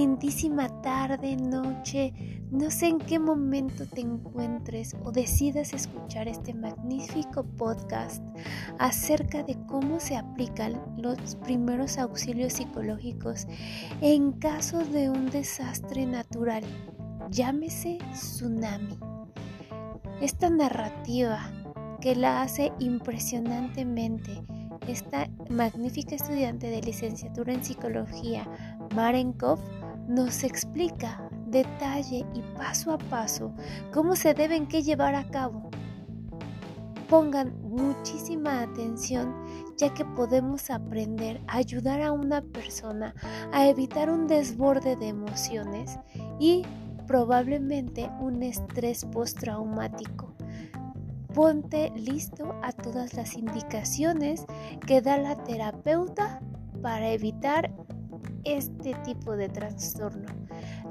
lindísima tarde, noche, no sé en qué momento te encuentres o decidas escuchar este magnífico podcast acerca de cómo se aplican los primeros auxilios psicológicos en caso de un desastre natural, llámese tsunami. Esta narrativa que la hace impresionantemente esta magnífica estudiante de licenciatura en psicología, Marenkov, nos explica detalle y paso a paso cómo se deben que llevar a cabo. Pongan muchísima atención ya que podemos aprender a ayudar a una persona a evitar un desborde de emociones y probablemente un estrés postraumático. Ponte listo a todas las indicaciones que da la terapeuta para evitar este tipo de trastorno.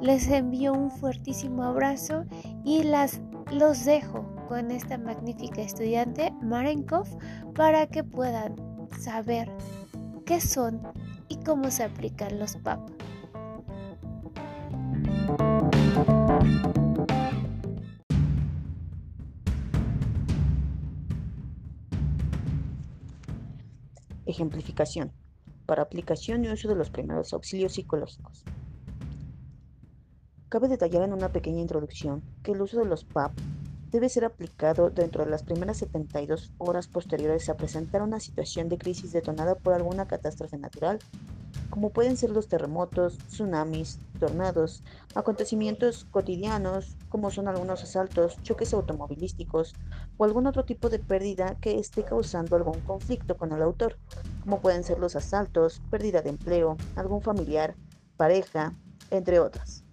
Les envío un fuertísimo abrazo y las, los dejo con esta magnífica estudiante Marenkov para que puedan saber qué son y cómo se aplican los PAP. Ejemplificación. Para aplicación y uso de los primeros auxilios psicológicos. Cabe detallar en una pequeña introducción que el uso de los PAP debe ser aplicado dentro de las primeras 72 horas posteriores a presentar una situación de crisis detonada por alguna catástrofe natural como pueden ser los terremotos, tsunamis, tornados, acontecimientos cotidianos, como son algunos asaltos, choques automovilísticos o algún otro tipo de pérdida que esté causando algún conflicto con el autor, como pueden ser los asaltos, pérdida de empleo, algún familiar, pareja, entre otras.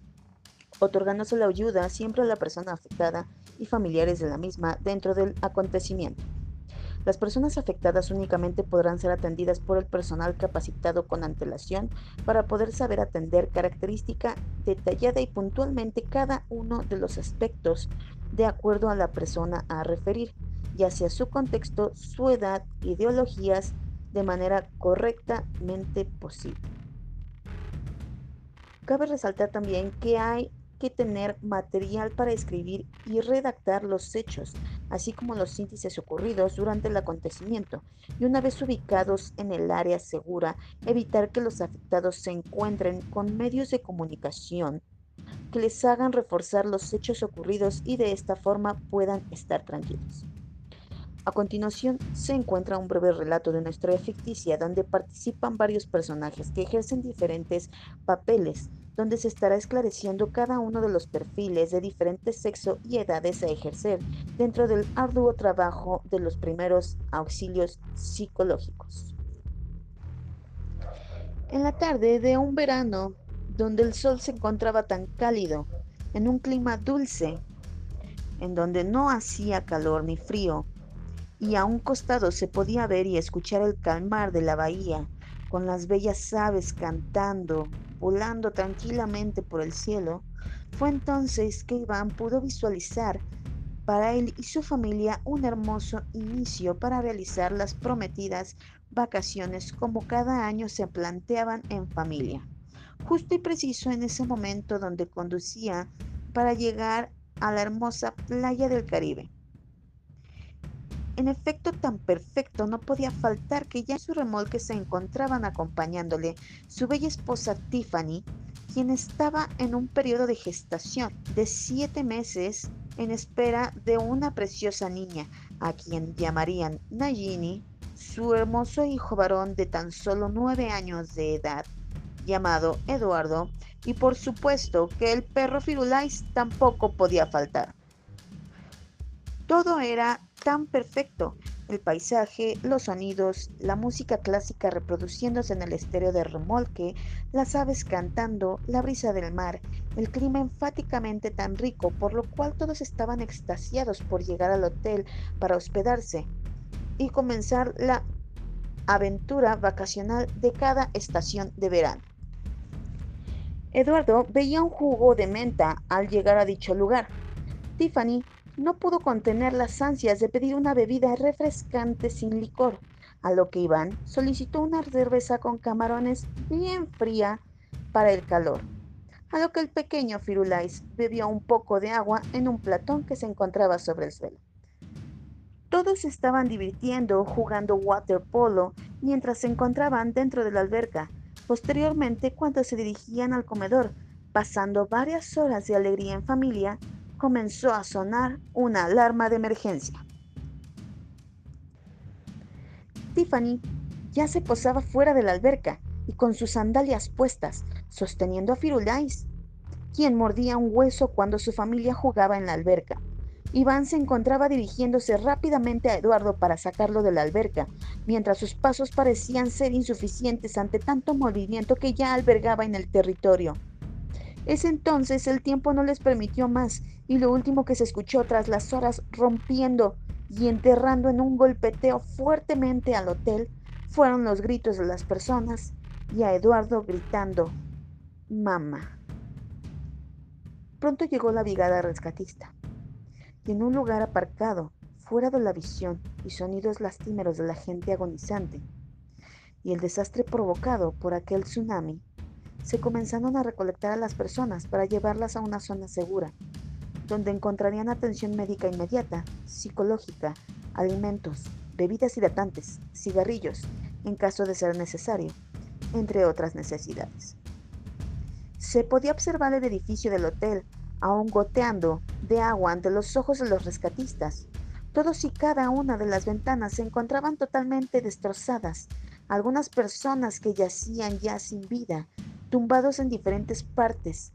Otorgándose la ayuda siempre a la persona afectada y familiares de la misma dentro del acontecimiento. Las personas afectadas únicamente podrán ser atendidas por el personal capacitado con antelación para poder saber atender característica detallada y puntualmente cada uno de los aspectos de acuerdo a la persona a referir, ya sea su contexto, su edad, ideologías, de manera correctamente posible. Cabe resaltar también que hay que tener material para escribir y redactar los hechos, así como los índices ocurridos durante el acontecimiento, y una vez ubicados en el área segura, evitar que los afectados se encuentren con medios de comunicación que les hagan reforzar los hechos ocurridos y de esta forma puedan estar tranquilos. A continuación se encuentra un breve relato de una historia ficticia donde participan varios personajes que ejercen diferentes papeles donde se estará esclareciendo cada uno de los perfiles de diferente sexo y edades a ejercer dentro del arduo trabajo de los primeros auxilios psicológicos. En la tarde de un verano, donde el sol se encontraba tan cálido, en un clima dulce, en donde no hacía calor ni frío, y a un costado se podía ver y escuchar el calmar de la bahía, con las bellas aves cantando volando tranquilamente por el cielo, fue entonces que Iván pudo visualizar para él y su familia un hermoso inicio para realizar las prometidas vacaciones como cada año se planteaban en familia. Justo y preciso en ese momento donde conducía para llegar a la hermosa playa del Caribe. En efecto tan perfecto no podía faltar que ya en su remolque se encontraban acompañándole su bella esposa Tiffany, quien estaba en un periodo de gestación de siete meses en espera de una preciosa niña, a quien llamarían Nagini, su hermoso hijo varón de tan solo nueve años de edad, llamado Eduardo, y por supuesto que el perro Firulais tampoco podía faltar. Todo era tan perfecto. El paisaje, los sonidos, la música clásica reproduciéndose en el estéreo de remolque, las aves cantando, la brisa del mar, el clima enfáticamente tan rico, por lo cual todos estaban extasiados por llegar al hotel para hospedarse y comenzar la aventura vacacional de cada estación de verano. Eduardo veía un jugo de menta al llegar a dicho lugar. Tiffany no pudo contener las ansias de pedir una bebida refrescante sin licor, a lo que Iván solicitó una cerveza con camarones bien fría para el calor. a lo que el pequeño Firulais bebió un poco de agua en un platón que se encontraba sobre el suelo. Todos estaban divirtiendo jugando waterpolo mientras se encontraban dentro de la alberca. Posteriormente, cuando se dirigían al comedor, pasando varias horas de alegría en familia, comenzó a sonar una alarma de emergencia. Tiffany ya se posaba fuera de la alberca y con sus sandalias puestas, sosteniendo a Firulais, quien mordía un hueso cuando su familia jugaba en la alberca. Iván se encontraba dirigiéndose rápidamente a Eduardo para sacarlo de la alberca, mientras sus pasos parecían ser insuficientes ante tanto movimiento que ya albergaba en el territorio. Es entonces el tiempo no les permitió más y lo último que se escuchó tras las horas rompiendo y enterrando en un golpeteo fuertemente al hotel fueron los gritos de las personas y a Eduardo gritando, Mamá. Pronto llegó la brigada rescatista y en un lugar aparcado, fuera de la visión y sonidos lastimeros de la gente agonizante, y el desastre provocado por aquel tsunami, se comenzaron a recolectar a las personas para llevarlas a una zona segura, donde encontrarían atención médica inmediata, psicológica, alimentos, bebidas hidratantes, cigarrillos, en caso de ser necesario, entre otras necesidades. Se podía observar el edificio del hotel aún goteando de agua ante los ojos de los rescatistas. Todos y cada una de las ventanas se encontraban totalmente destrozadas. Algunas personas que yacían ya sin vida, tumbados en diferentes partes,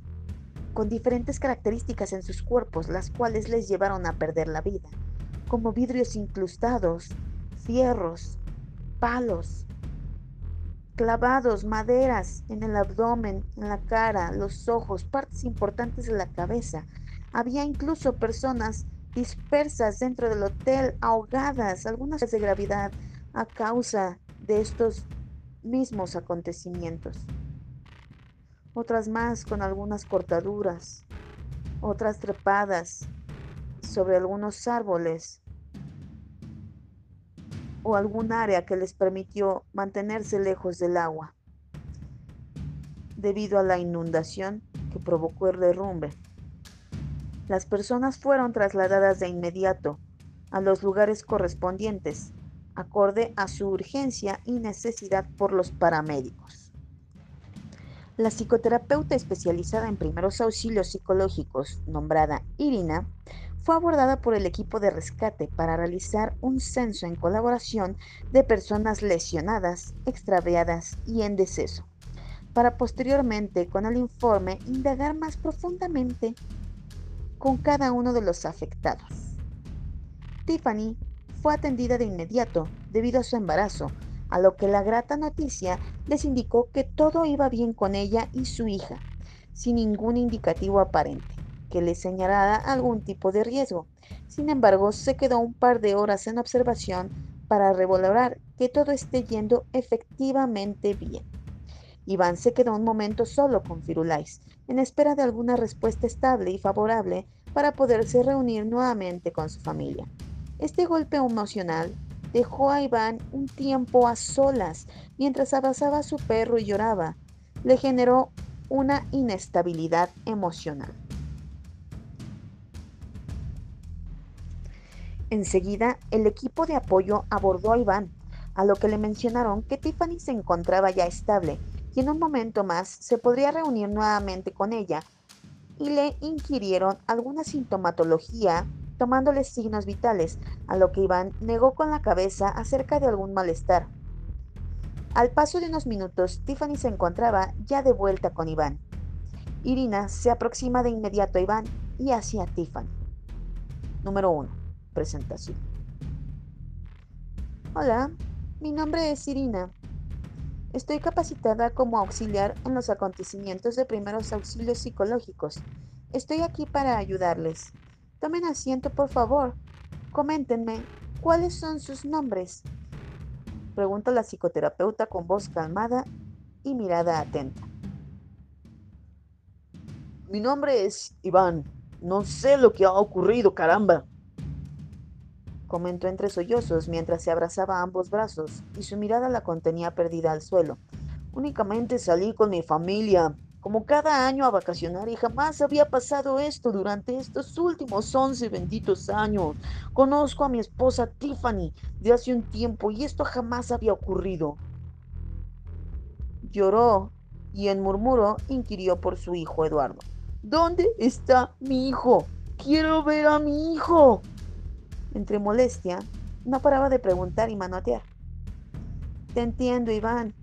con diferentes características en sus cuerpos, las cuales les llevaron a perder la vida, como vidrios incrustados, fierros, palos, clavados, maderas en el abdomen, en la cara, los ojos, partes importantes de la cabeza. Había incluso personas dispersas dentro del hotel, ahogadas, algunas de gravedad a causa de estos mismos acontecimientos. Otras más con algunas cortaduras, otras trepadas sobre algunos árboles o algún área que les permitió mantenerse lejos del agua debido a la inundación que provocó el derrumbe. Las personas fueron trasladadas de inmediato a los lugares correspondientes, acorde a su urgencia y necesidad por los paramédicos. La psicoterapeuta especializada en primeros auxilios psicológicos, nombrada Irina, fue abordada por el equipo de rescate para realizar un censo en colaboración de personas lesionadas, extraviadas y en deceso, para posteriormente con el informe indagar más profundamente con cada uno de los afectados. Tiffany fue atendida de inmediato debido a su embarazo, a lo que la grata noticia les indicó que todo iba bien con ella y su hija, sin ningún indicativo aparente que le señalara algún tipo de riesgo. Sin embargo, se quedó un par de horas en observación para revalorar que todo esté yendo efectivamente bien. Iván se quedó un momento solo con Firulais, en espera de alguna respuesta estable y favorable para poderse reunir nuevamente con su familia. Este golpe emocional dejó a Iván un tiempo a solas mientras abrazaba a su perro y lloraba. Le generó una inestabilidad emocional. Enseguida, el equipo de apoyo abordó a Iván, a lo que le mencionaron que Tiffany se encontraba ya estable y en un momento más se podría reunir nuevamente con ella y le inquirieron alguna sintomatología tomándole signos vitales, a lo que Iván negó con la cabeza acerca de algún malestar. Al paso de unos minutos, Tiffany se encontraba ya de vuelta con Iván. Irina se aproxima de inmediato a Iván y hacia Tiffany. Número 1 presentación. Hola, mi nombre es Irina. Estoy capacitada como auxiliar en los acontecimientos de primeros auxilios psicológicos. Estoy aquí para ayudarles. Tomen asiento, por favor. Coméntenme, ¿cuáles son sus nombres? Pregunta la psicoterapeuta con voz calmada y mirada atenta. Mi nombre es Iván. No sé lo que ha ocurrido, caramba comentó entre sollozos mientras se abrazaba ambos brazos y su mirada la contenía perdida al suelo. Únicamente salí con mi familia como cada año a vacacionar y jamás había pasado esto durante estos últimos 11 benditos años. Conozco a mi esposa Tiffany de hace un tiempo y esto jamás había ocurrido. Lloró y en murmuro inquirió por su hijo Eduardo. ¿Dónde está mi hijo? Quiero ver a mi hijo. Entre molestia, no paraba de preguntar y manotear. Te entiendo, Iván.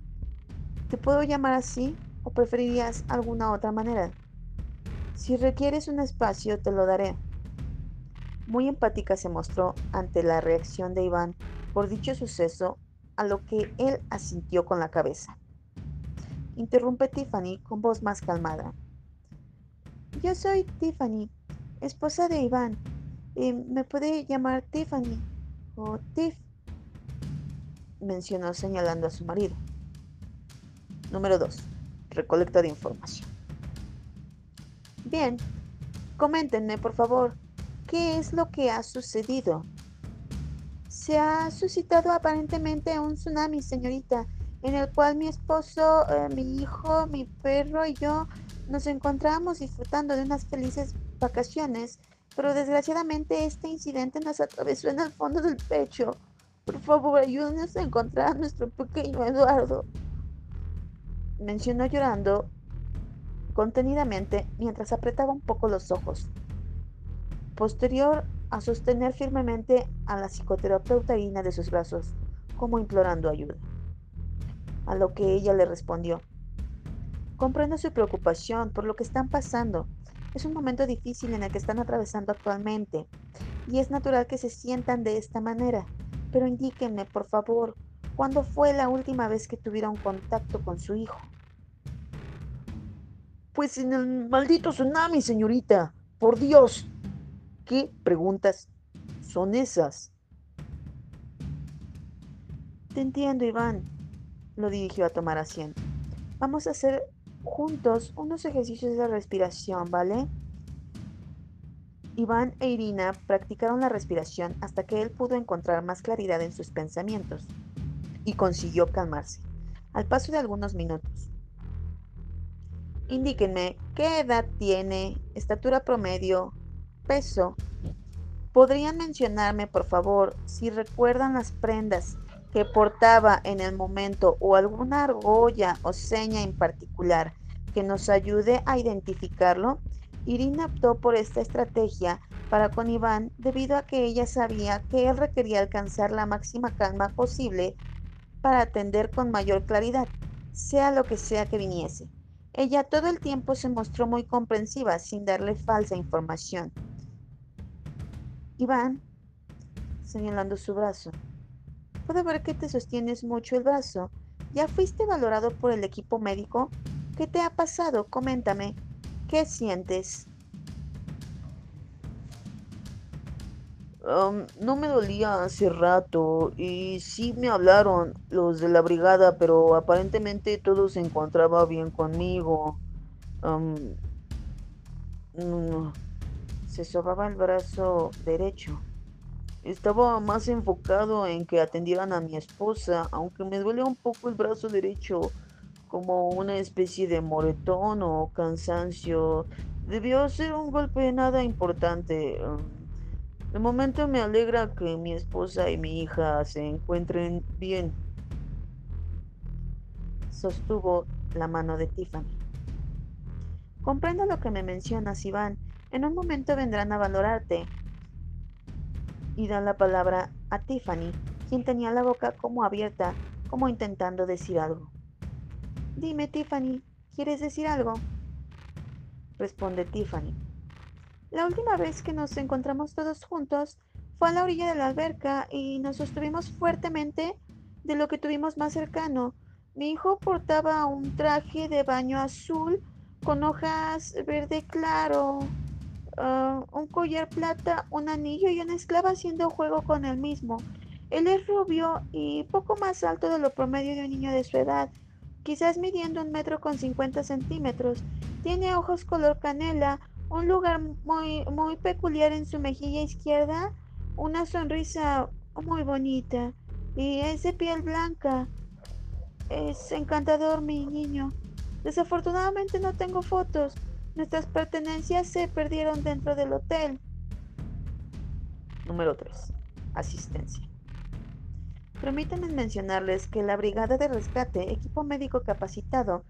¿Te puedo llamar así? O preferirías alguna otra manera? Si requieres un espacio, te lo daré. Muy empática se mostró ante la reacción de Iván por dicho suceso, a lo que él asintió con la cabeza. Interrumpe Tiffany con voz más calmada. Yo soy Tiffany, esposa de Iván. Eh, ¿Me puede llamar Tiffany o Tiff? mencionó señalando a su marido. Número 2 recolecta de información. Bien, coméntenme por favor, ¿qué es lo que ha sucedido? Se ha suscitado aparentemente un tsunami, señorita, en el cual mi esposo, eh, mi hijo, mi perro y yo nos encontramos disfrutando de unas felices vacaciones, pero desgraciadamente este incidente nos atravesó en el fondo del pecho. Por favor, ayúdenos a encontrar a nuestro pequeño Eduardo mencionó llorando contenidamente mientras apretaba un poco los ojos. Posterior a sostener firmemente a la psicoterapeuta Ina de sus brazos, como implorando ayuda. A lo que ella le respondió, comprendo su preocupación por lo que están pasando. Es un momento difícil en el que están atravesando actualmente y es natural que se sientan de esta manera, pero indíquenme, por favor, ¿Cuándo fue la última vez que tuvieron contacto con su hijo? Pues en el maldito tsunami, señorita. Por Dios. ¿Qué preguntas son esas? Te entiendo, Iván. Lo dirigió a tomar asiento. Vamos a hacer juntos unos ejercicios de respiración, ¿vale? Iván e Irina practicaron la respiración hasta que él pudo encontrar más claridad en sus pensamientos y consiguió calmarse, al paso de algunos minutos. Indíquenme qué edad tiene, estatura promedio, peso. ¿Podrían mencionarme, por favor, si recuerdan las prendas que portaba en el momento o alguna argolla o seña en particular que nos ayude a identificarlo? Irina optó por esta estrategia para con Iván debido a que ella sabía que él requería alcanzar la máxima calma posible para atender con mayor claridad, sea lo que sea que viniese. Ella todo el tiempo se mostró muy comprensiva sin darle falsa información. Iván, señalando su brazo, puedo ver que te sostienes mucho el brazo. ¿Ya fuiste valorado por el equipo médico? ¿Qué te ha pasado? Coméntame. ¿Qué sientes? No me dolía hace rato y sí me hablaron los de la brigada, pero aparentemente todo se encontraba bien conmigo. Se sobaba el brazo derecho. Estaba más enfocado en que atendieran a mi esposa, aunque me duele un poco el brazo derecho, como una especie de moretón o cansancio. Debió ser un golpe nada importante. De momento me alegra que mi esposa y mi hija se encuentren bien. Sostuvo la mano de Tiffany. Comprendo lo que me mencionas, Iván. En un momento vendrán a valorarte. Y dan la palabra a Tiffany, quien tenía la boca como abierta, como intentando decir algo. Dime, Tiffany, ¿quieres decir algo? Responde Tiffany. La última vez que nos encontramos todos juntos fue a la orilla de la alberca y nos sostuvimos fuertemente de lo que tuvimos más cercano. Mi hijo portaba un traje de baño azul con hojas verde claro, ah, un collar plata, un anillo y una esclava haciendo juego con el mismo. Él es rubio y poco más alto de lo promedio de un niño de su edad, quizás midiendo un metro con cincuenta centímetros. Tiene ojos color canela, un lugar muy, muy peculiar en su mejilla izquierda, una sonrisa muy bonita y es piel blanca. Es encantador, mi niño. Desafortunadamente no tengo fotos. Nuestras pertenencias se perdieron dentro del hotel. Número 3. Asistencia. Permítanme mencionarles que la Brigada de Rescate, equipo médico capacitado,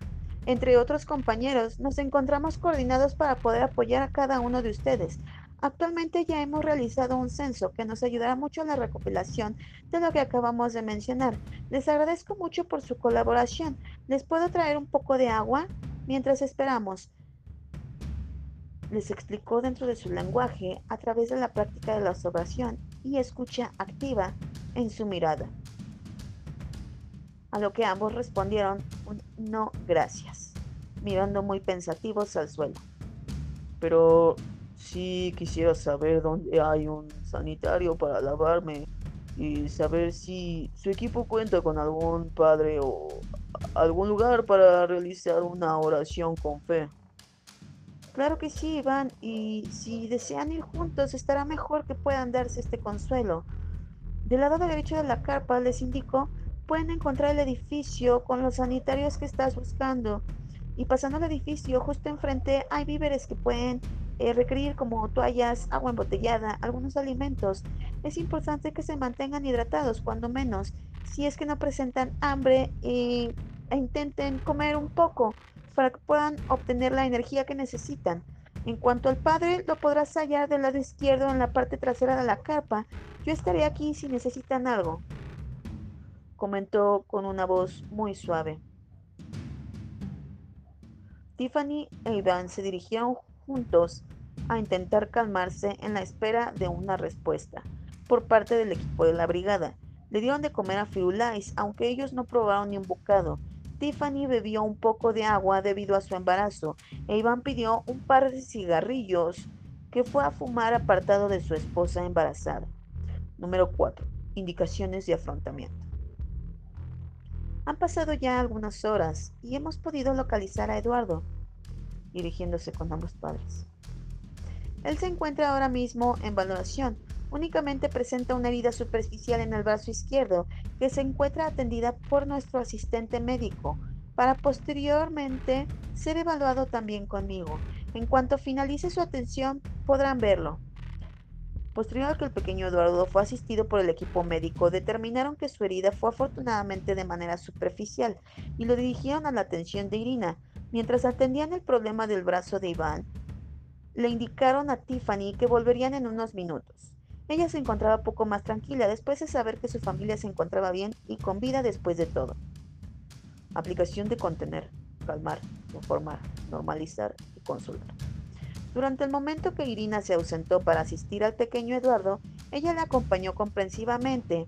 entre otros compañeros, nos encontramos coordinados para poder apoyar a cada uno de ustedes. Actualmente ya hemos realizado un censo que nos ayudará mucho en la recopilación de lo que acabamos de mencionar. Les agradezco mucho por su colaboración. ¿Les puedo traer un poco de agua mientras esperamos? Les explicó dentro de su lenguaje a través de la práctica de la observación y escucha activa en su mirada. A lo que ambos respondieron no gracias, mirando muy pensativos al suelo. Pero sí quisiera saber dónde hay un sanitario para lavarme y saber si su equipo cuenta con algún padre o algún lugar para realizar una oración con fe. Claro que sí, Iván, y si desean ir juntos, estará mejor que puedan darse este consuelo. Del lado derecho de la carpa les indico, pueden encontrar el edificio con los sanitarios que estás buscando. Y pasando al edificio, justo enfrente hay víveres que pueden eh, requerir como toallas, agua embotellada, algunos alimentos. Es importante que se mantengan hidratados cuando menos, si es que no presentan hambre e intenten comer un poco para que puedan obtener la energía que necesitan. En cuanto al padre, lo podrás hallar del lado izquierdo en la parte trasera de la carpa. Yo estaré aquí si necesitan algo, comentó con una voz muy suave. Tiffany e Iván se dirigieron juntos a intentar calmarse en la espera de una respuesta por parte del equipo de la brigada. Le dieron de comer a Firulais, aunque ellos no probaron ni un bocado. Tiffany bebió un poco de agua debido a su embarazo e Iván pidió un par de cigarrillos que fue a fumar apartado de su esposa embarazada. Número 4. Indicaciones de afrontamiento. Han pasado ya algunas horas y hemos podido localizar a Eduardo, dirigiéndose con ambos padres. Él se encuentra ahora mismo en valoración. Únicamente presenta una herida superficial en el brazo izquierdo que se encuentra atendida por nuestro asistente médico para posteriormente ser evaluado también conmigo. En cuanto finalice su atención podrán verlo. Posterior a que el pequeño Eduardo fue asistido por el equipo médico, determinaron que su herida fue afortunadamente de manera superficial y lo dirigieron a la atención de Irina. Mientras atendían el problema del brazo de Iván, le indicaron a Tiffany que volverían en unos minutos. Ella se encontraba poco más tranquila después de saber que su familia se encontraba bien y con vida después de todo. Aplicación de contener, calmar, informar, normalizar y consultar. Durante el momento que Irina se ausentó para asistir al pequeño Eduardo, ella le acompañó comprensivamente.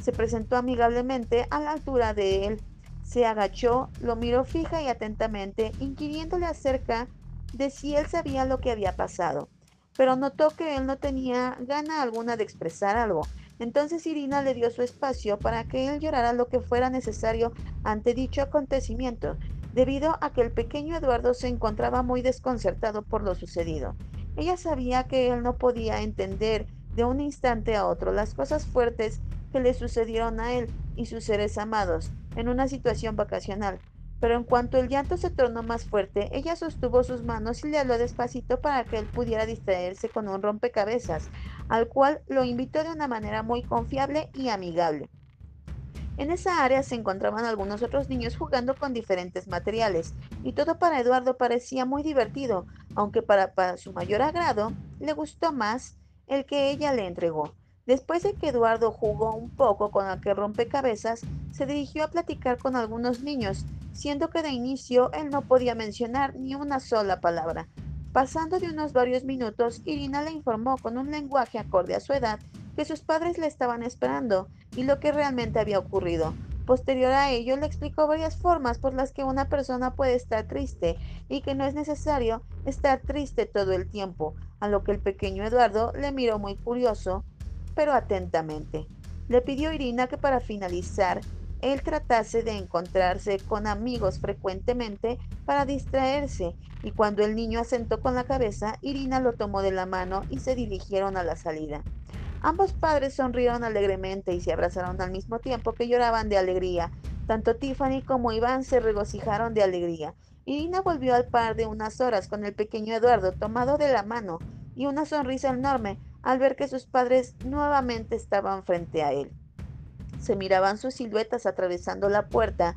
Se presentó amigablemente a la altura de él. Se agachó, lo miró fija y atentamente, inquiriéndole acerca de si él sabía lo que había pasado pero notó que él no tenía gana alguna de expresar algo. Entonces Irina le dio su espacio para que él llorara lo que fuera necesario ante dicho acontecimiento, debido a que el pequeño Eduardo se encontraba muy desconcertado por lo sucedido. Ella sabía que él no podía entender de un instante a otro las cosas fuertes que le sucedieron a él y sus seres amados en una situación vacacional, pero en cuanto el llanto se tornó más fuerte, ella sostuvo sus manos y le habló despacito para que él pudiera distraerse con un rompecabezas, al cual lo invitó de una manera muy confiable y amigable. En esa área se encontraban algunos otros niños jugando con diferentes materiales, y todo para Eduardo parecía muy divertido, aunque para, su mayor agrado le gustó más el que ella le entregó. Después de que Eduardo jugó un poco con aquel rompecabezas, se dirigió a platicar con algunos niños, siendo que de inicio él no podía mencionar ni una sola palabra. Pasando de unos varios minutos, Irina le informó con un lenguaje acorde a su edad que sus padres le estaban esperando y lo que realmente había ocurrido. Posterior a ello, le explicó varias formas por las que una persona puede estar triste y que no es necesario estar triste todo el tiempo, a lo que el pequeño Eduardo le miró muy curioso pero atentamente. Le pidió Irina que para finalizar él tratase de encontrarse con amigos frecuentemente para distraerse, y cuando el niño asentó con la cabeza, Irina lo tomó de la mano y se dirigieron a la salida. Ambos padres sonrieron alegremente y se abrazaron al mismo tiempo que lloraban de alegría. Tanto Tiffany como Iván se regocijaron de alegría. Irina volvió al par de unas horas con el pequeño Eduardo tomado de la mano y una sonrisa enorme al ver que sus padres nuevamente estaban frente a él. Se miraban sus siluetas atravesando la puerta.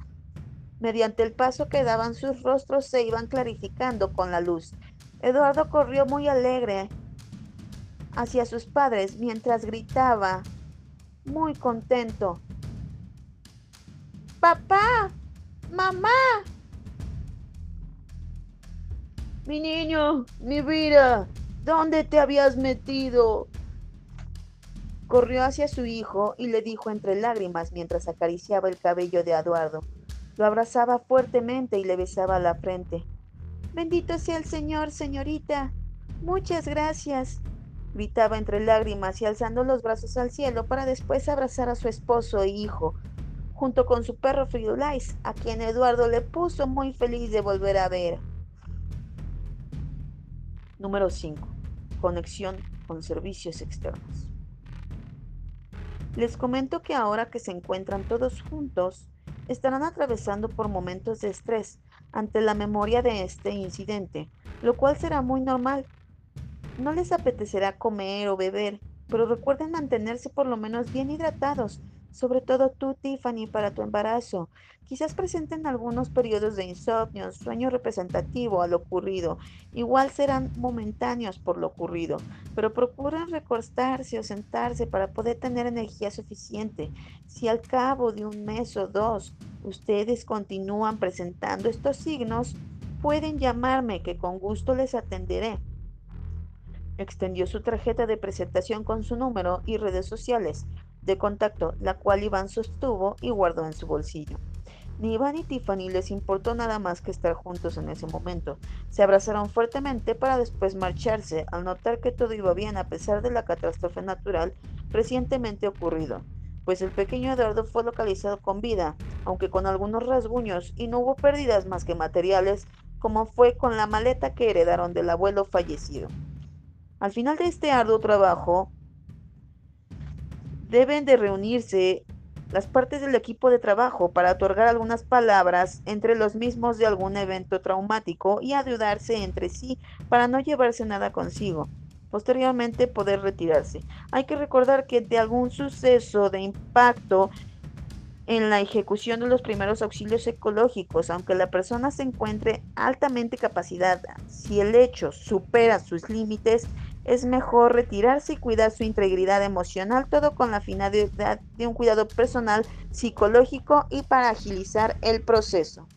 Mediante el paso que daban sus rostros se iban clarificando con la luz. Eduardo corrió muy alegre hacia sus padres mientras gritaba, muy contento. ¡Papá! ¡Mamá! Mi niño, mi vida, ¿dónde te habías metido? Corrió hacia su hijo y le dijo entre lágrimas mientras acariciaba el cabello de Eduardo. Lo abrazaba fuertemente y le besaba la frente. Bendito sea el Señor, señorita. Muchas gracias gritaba entre lágrimas y alzando los brazos al cielo para después abrazar a su esposo e hijo, junto con su perro Firulais, a quien Eduardo le puso muy feliz de volver a ver. Número 5. Conexión con servicios externos. Les comento que ahora que se encuentran todos juntos, estarán atravesando por momentos de estrés ante la memoria de este incidente, lo cual será muy normal no les apetecerá comer o beber, pero recuerden mantenerse por lo menos bien hidratados, sobre todo tú, Tiffany, para tu embarazo. Quizás presenten algunos periodos de insomnio, sueño representativo a lo ocurrido. Igual serán momentáneos por lo ocurrido, pero procuren recostarse o sentarse para poder tener energía suficiente. Si al cabo de un mes o dos ustedes continúan presentando estos signos, pueden llamarme que con gusto les atenderé. Extendió su tarjeta de presentación con su número y redes sociales de contacto, la cual Iván sostuvo y guardó en su bolsillo. Ni Iván ni Tiffany les importó nada más que estar juntos en ese momento. Se abrazaron fuertemente para después marcharse al notar que todo iba bien a pesar de la catástrofe natural recientemente ocurrido, pues el pequeño Eduardo fue localizado con vida, aunque con algunos rasguños, y no hubo pérdidas más que materiales, como fue con la maleta que heredaron del abuelo fallecido. Al final de este arduo trabajo, deben de reunirse las partes del equipo de trabajo para otorgar algunas palabras entre los mismos de algún evento traumático y ayudarse entre sí para no llevarse nada consigo. Posteriormente poder retirarse. Hay que recordar que de algún suceso de impacto en la ejecución de los primeros auxilios ecológicos, aunque la persona se encuentre altamente capacitada, si el hecho supera sus límites, es mejor retirarse y cuidar su integridad emocional, todo con la finalidad de un cuidado personal, psicológico y para agilizar el proceso.